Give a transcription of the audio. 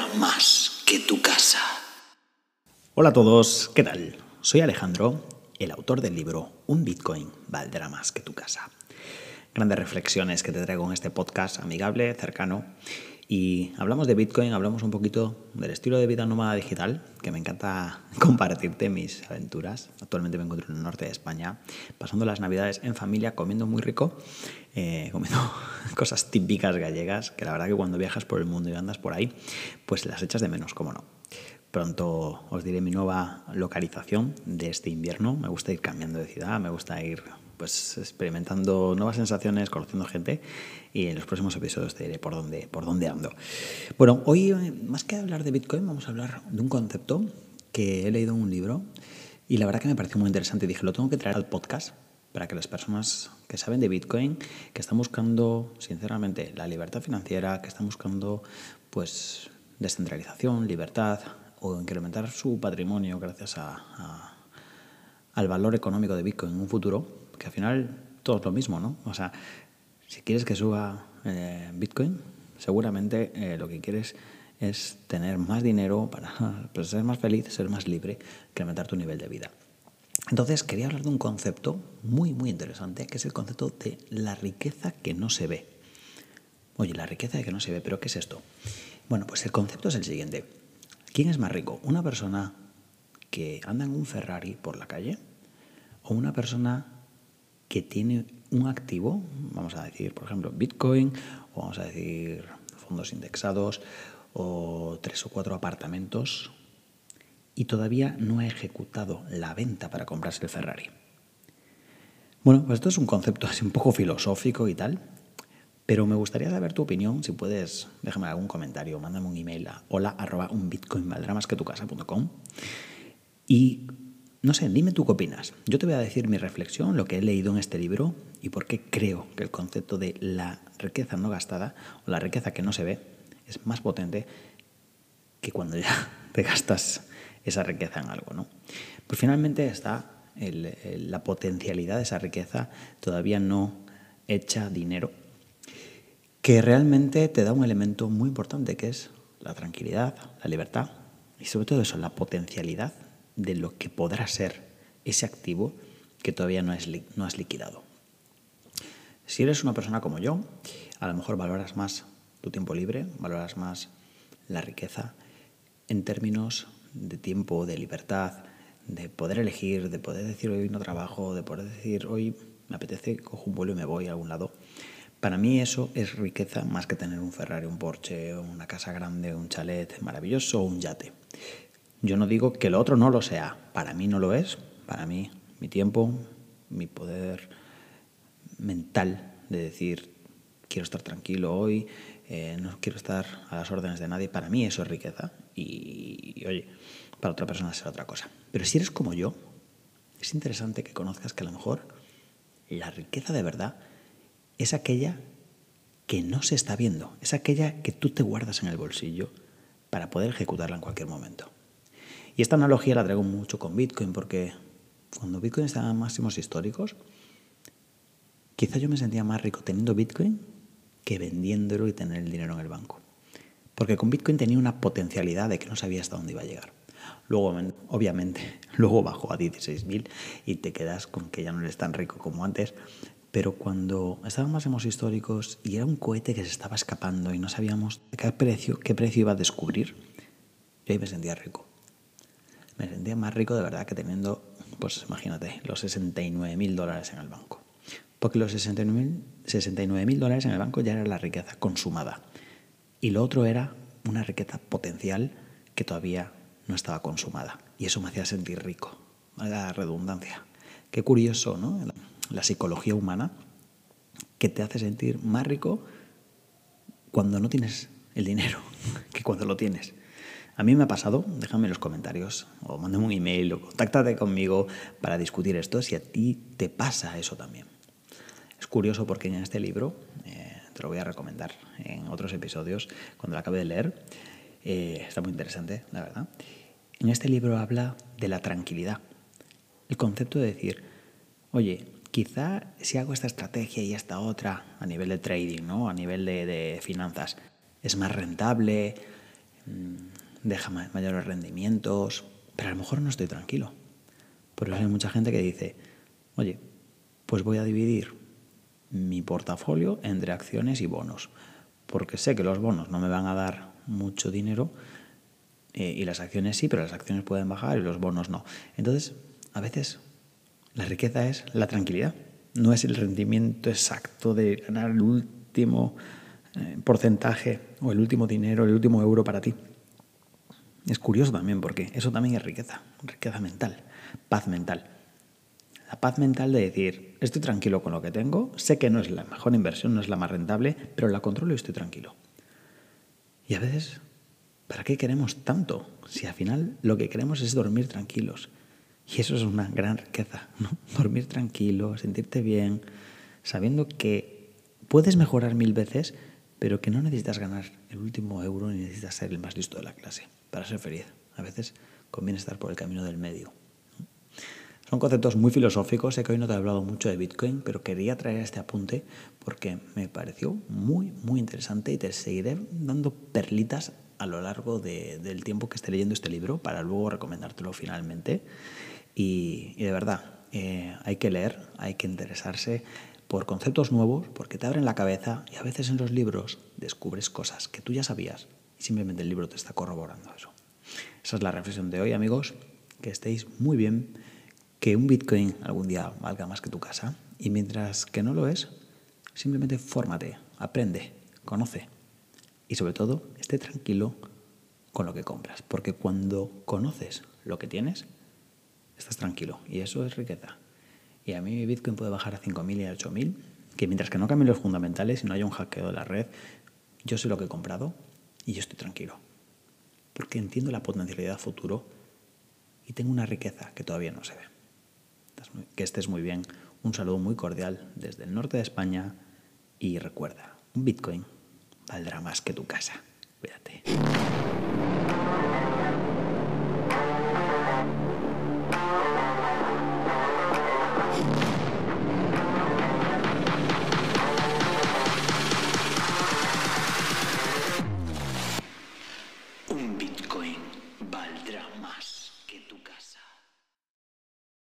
más que tu casa. Hola a todos, ¿qué tal? Soy Alejandro, el autor del libro Un Bitcoin valdrá más que tu casa. Grandes reflexiones que te traigo en este podcast amigable, cercano. Y hablamos de Bitcoin, hablamos un poquito del estilo de vida nómada digital, que me encanta compartirte mis aventuras. Actualmente me encuentro en el norte de España, pasando las navidades en familia, comiendo muy rico, eh, comiendo cosas típicas gallegas, que la verdad que cuando viajas por el mundo y andas por ahí, pues las echas de menos, cómo no. Pronto os diré mi nueva localización de este invierno. Me gusta ir cambiando de ciudad, me gusta ir pues experimentando nuevas sensaciones, conociendo gente y en los próximos episodios te diré por dónde, por dónde ando. Bueno, hoy eh, más que hablar de Bitcoin vamos a hablar de un concepto que he leído en un libro y la verdad que me pareció muy interesante. Dije, lo tengo que traer al podcast para que las personas que saben de Bitcoin, que están buscando sinceramente la libertad financiera, que están buscando pues descentralización, libertad, o incrementar su patrimonio gracias a, al valor económico de Bitcoin en un futuro, que al final todo es lo mismo, ¿no? O sea, si quieres que suba eh, Bitcoin, seguramente eh, lo que quieres es tener más dinero para pues, ser más feliz, ser más libre, incrementar tu nivel de vida. Entonces quería hablar de un concepto muy, muy interesante, que es el concepto de la riqueza que no se ve. Oye, la riqueza que no se ve, pero ¿qué es esto? Bueno, pues el concepto es el siguiente. ¿Quién es más rico? ¿Una persona que anda en un Ferrari por la calle o una persona que tiene un activo, vamos a decir, por ejemplo, Bitcoin, o vamos a decir fondos indexados, o tres o cuatro apartamentos, y todavía no ha ejecutado la venta para comprarse el Ferrari? Bueno, pues esto es un concepto así un poco filosófico y tal, pero me gustaría saber tu opinión, si puedes, déjame algún comentario, mándame un email a hola arroba un bitcoin más que tu casa.com y no sé, dime tú qué opinas. Yo te voy a decir mi reflexión, lo que he leído en este libro y por qué creo que el concepto de la riqueza no gastada o la riqueza que no se ve es más potente que cuando ya te gastas esa riqueza en algo, ¿no? Pues finalmente está la potencialidad de esa riqueza todavía no hecha dinero que realmente te da un elemento muy importante que es la tranquilidad, la libertad y sobre todo eso, la potencialidad de lo que podrá ser ese activo que todavía no, es, no has liquidado. Si eres una persona como yo, a lo mejor valoras más tu tiempo libre, valoras más la riqueza en términos de tiempo, de libertad, de poder elegir, de poder decir hoy no trabajo, de poder decir hoy me apetece, cojo un vuelo y me voy a algún lado. Para mí eso es riqueza más que tener un Ferrari, un Porsche, una casa grande, un chalet maravilloso o un yate. Yo no digo que lo otro no lo sea. Para mí no lo es. Para mí, mi tiempo, mi poder mental de decir, quiero estar tranquilo hoy, eh, no quiero estar a las órdenes de nadie, para mí eso es riqueza. Y, y, oye, para otra persona será otra cosa. Pero si eres como yo, es interesante que conozcas que a lo mejor la riqueza de verdad es aquella que no se está viendo, es aquella que tú te guardas en el bolsillo para poder ejecutarla en cualquier momento. Y esta analogía la traigo mucho con Bitcoin porque cuando Bitcoin estaba en máximos históricos, quizá yo me sentía más rico teniendo Bitcoin que vendiéndolo y tener el dinero en el banco. Porque con Bitcoin tenía una potencialidad de que no sabía hasta dónde iba a llegar. Luego, obviamente, luego bajó a 16.000 y te quedas con que ya no eres tan rico como antes, pero cuando estábamos en históricos y era un cohete que se estaba escapando y no sabíamos qué precio, qué precio iba a descubrir, yo ahí me sentía rico. Me sentía más rico de verdad que teniendo, pues imagínate, los 69 mil dólares en el banco. Porque los 69 mil dólares en el banco ya era la riqueza consumada. Y lo otro era una riqueza potencial que todavía no estaba consumada. Y eso me hacía sentir rico. La redundancia. Qué curioso, ¿no? la psicología humana, que te hace sentir más rico cuando no tienes el dinero que cuando lo tienes. A mí me ha pasado, déjame en los comentarios o mándame un email o contáctate conmigo para discutir esto si a ti te pasa eso también. Es curioso porque en este libro, eh, te lo voy a recomendar en otros episodios cuando lo acabe de leer, eh, está muy interesante, la verdad. En este libro habla de la tranquilidad, el concepto de decir, oye, quizá si hago esta estrategia y esta otra a nivel de trading, ¿no? a nivel de, finanzas, es más rentable, mm, deja mayores rendimientos, pero a lo mejor no estoy tranquilo. Por eso hay mucha gente que dice, oye, pues voy a dividir mi portafolio entre acciones y bonos, porque sé que los bonos no me van a dar mucho dinero eh, y las acciones sí, pero las acciones pueden bajar y los bonos no. Entonces, a veces la riqueza es la tranquilidad, no es el rendimiento exacto de ganar el último eh, porcentaje o el último dinero, el último euro para ti. Es curioso también porque eso también es riqueza, riqueza mental, paz mental. La paz mental de decir, estoy tranquilo con lo que tengo, sé que no es la mejor inversión, no es la más rentable, pero la controlo y estoy tranquilo. Y a veces, ¿para qué queremos tanto? Si al final lo que queremos es dormir tranquilos. Y eso es una gran riqueza. Dormir tranquilo, sentirte bien, sabiendo que puedes mejorar mil veces, pero que no necesitas ganar el último euro ni necesitas ser el más listo de la clase para ser feliz. A veces conviene estar por el camino del medio. Son conceptos muy filosóficos, sé que hoy no te he hablado mucho de Bitcoin, pero quería traer este apunte porque me pareció muy, muy interesante y te seguiré dando perlitas a lo largo del tiempo que esté leyendo este libro para luego recomendártelo finalmente. Y, de verdad, eh, hay que leer, hay que interesarse por conceptos nuevos porque te abren la cabeza y a veces en los libros descubres cosas que tú ya sabías simplemente el libro te está corroborando eso. Esa es la reflexión de hoy, amigos. Que estéis muy bien que un Bitcoin algún día valga más que tu casa y mientras que no lo es, simplemente fórmate, aprende, conoce y sobre todo esté tranquilo con lo que compras, porque cuando conoces lo que tienes, estás tranquilo y eso es riqueza. Y a mí mi Bitcoin puede bajar a 5.000 y a 8.000, que mientras que no cambien los fundamentales y no haya un hackeo de la red, yo sé lo que he comprado y yo estoy tranquilo, porque entiendo la potencialidad futuro y tengo una riqueza que todavía no se ve que estés muy bien. Un saludo muy cordial desde el norte de España y recuerda, un Bitcoin valdrá más que tu casa. Cuídate.